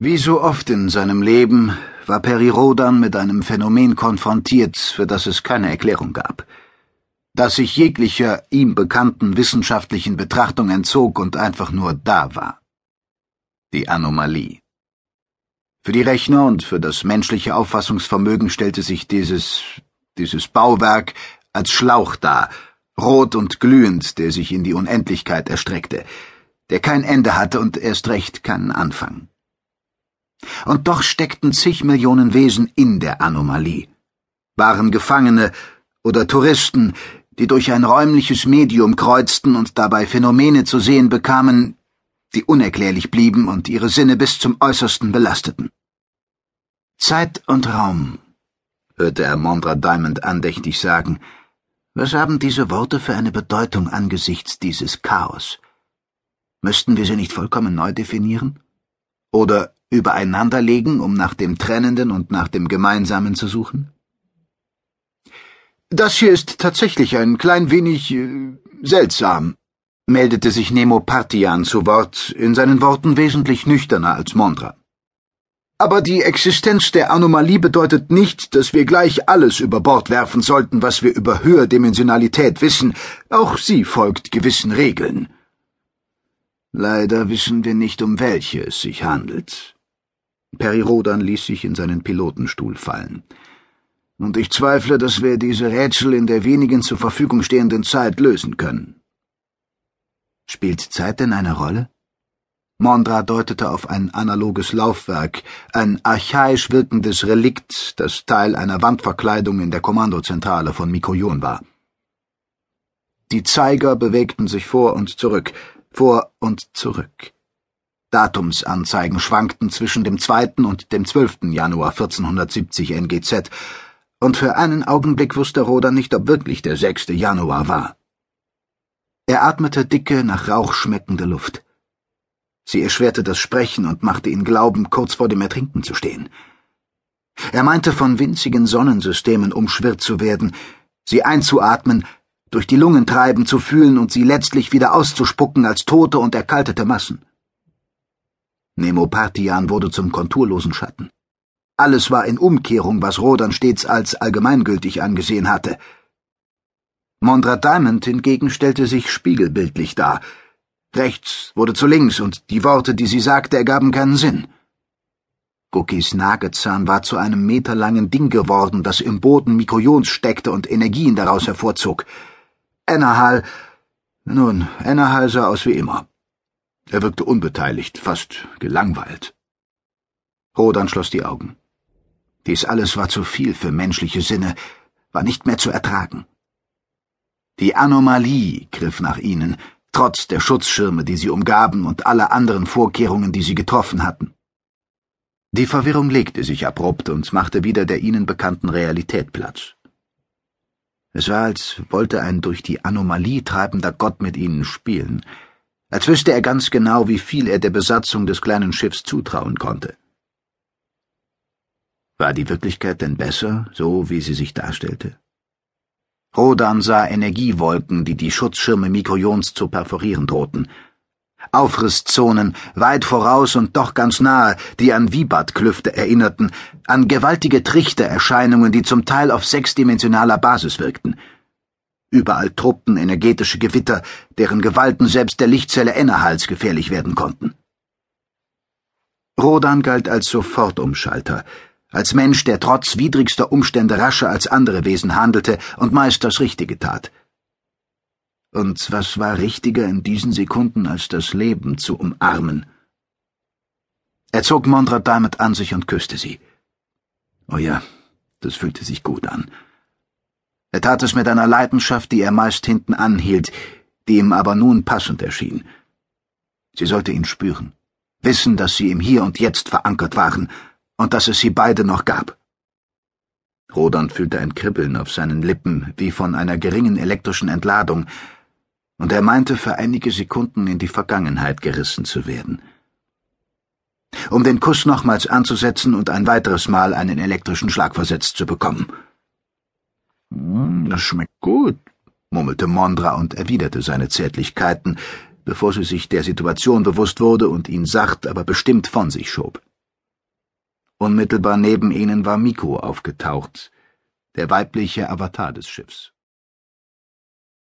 Wie so oft in seinem Leben war Peri Rodan mit einem Phänomen konfrontiert, für das es keine Erklärung gab, das sich jeglicher ihm bekannten wissenschaftlichen Betrachtung entzog und einfach nur da war. Die Anomalie. Für die Rechner und für das menschliche Auffassungsvermögen stellte sich dieses, dieses Bauwerk als Schlauch dar, rot und glühend, der sich in die Unendlichkeit erstreckte, der kein Ende hatte und erst recht keinen Anfang. Und doch steckten zig Millionen Wesen in der Anomalie, waren Gefangene oder Touristen, die durch ein räumliches Medium kreuzten und dabei Phänomene zu sehen bekamen, die unerklärlich blieben und ihre Sinne bis zum äußersten belasteten. Zeit und Raum, hörte er Mondra Diamond andächtig sagen. Was haben diese Worte für eine Bedeutung angesichts dieses Chaos? Müssten wir sie nicht vollkommen neu definieren? Oder übereinanderlegen, um nach dem Trennenden und nach dem Gemeinsamen zu suchen? Das hier ist tatsächlich ein klein wenig äh, seltsam, meldete sich Nemo Partian zu Wort, in seinen Worten wesentlich nüchterner als Mondra. Aber die Existenz der Anomalie bedeutet nicht, dass wir gleich alles über Bord werfen sollten, was wir über Höherdimensionalität wissen. Auch sie folgt gewissen Regeln. Leider wissen wir nicht, um welche es sich handelt. Perry Rodan ließ sich in seinen Pilotenstuhl fallen. Und ich zweifle, dass wir diese Rätsel in der wenigen zur Verfügung stehenden Zeit lösen können. Spielt Zeit denn eine Rolle? Mondra deutete auf ein analoges Laufwerk, ein archaisch wirkendes Relikt, das Teil einer Wandverkleidung in der Kommandozentrale von Mikoyon war. Die Zeiger bewegten sich vor und zurück, vor und zurück. Datumsanzeigen schwankten zwischen dem 2. und dem 12. Januar 1470 NGZ, und für einen Augenblick wusste Roder nicht, ob wirklich der 6. Januar war. Er atmete dicke, nach Rauch schmeckende Luft. Sie erschwerte das Sprechen und machte ihn glauben, kurz vor dem Ertrinken zu stehen. Er meinte, von winzigen Sonnensystemen umschwirrt zu werden, sie einzuatmen, durch die Lungen treiben zu fühlen und sie letztlich wieder auszuspucken als tote und erkaltete Massen. Nemopartian wurde zum konturlosen Schatten. Alles war in Umkehrung, was Rodan stets als allgemeingültig angesehen hatte. Mondra Diamond hingegen stellte sich spiegelbildlich dar. Rechts wurde zu links, und die Worte, die sie sagte, ergaben keinen Sinn. Guckis Nagezahn war zu einem meterlangen Ding geworden, das im Boden Mikrojons steckte und Energien daraus hervorzog. Ennerhal, nun, Ennerhal sah aus wie immer. Er wirkte unbeteiligt, fast gelangweilt. Rodan schloss die Augen. Dies alles war zu viel für menschliche Sinne, war nicht mehr zu ertragen. Die Anomalie griff nach ihnen, trotz der Schutzschirme, die sie umgaben und aller anderen Vorkehrungen, die sie getroffen hatten. Die Verwirrung legte sich abrupt und machte wieder der ihnen bekannten Realität Platz. Es war, als wollte ein durch die Anomalie treibender Gott mit ihnen spielen, als wüsste er ganz genau, wie viel er der Besatzung des kleinen Schiffs zutrauen konnte. War die Wirklichkeit denn besser, so wie sie sich darstellte? Rodan sah Energiewolken, die die Schutzschirme Mikrojons zu perforieren drohten. Aufrisszonen, weit voraus und doch ganz nahe, die an Vibat-Klüfte erinnerten, an gewaltige Trichtererscheinungen, die zum Teil auf sechsdimensionaler Basis wirkten – Überall truppten energetische Gewitter, deren Gewalten selbst der Lichtzelle Ennerhals gefährlich werden konnten. Rodan galt als Sofortumschalter, als Mensch, der trotz widrigster Umstände rascher als andere Wesen handelte und meist das Richtige tat. Und was war richtiger in diesen Sekunden, als das Leben zu umarmen? Er zog Mondra Diamond an sich und küsste sie. Oh ja, das fühlte sich gut an. Er tat es mit einer Leidenschaft, die er meist hinten anhielt, die ihm aber nun passend erschien. Sie sollte ihn spüren, wissen, dass sie im Hier und Jetzt verankert waren und dass es sie beide noch gab. Rodan fühlte ein Kribbeln auf seinen Lippen, wie von einer geringen elektrischen Entladung, und er meinte für einige Sekunden in die Vergangenheit gerissen zu werden. Um den Kuss nochmals anzusetzen und ein weiteres Mal einen elektrischen Schlag versetzt zu bekommen. Hm, das schmeckt gut, murmelte Mondra und erwiderte seine Zärtlichkeiten, bevor sie sich der Situation bewusst wurde und ihn sacht, aber bestimmt von sich schob. Unmittelbar neben ihnen war Miko aufgetaucht, der weibliche Avatar des Schiffs.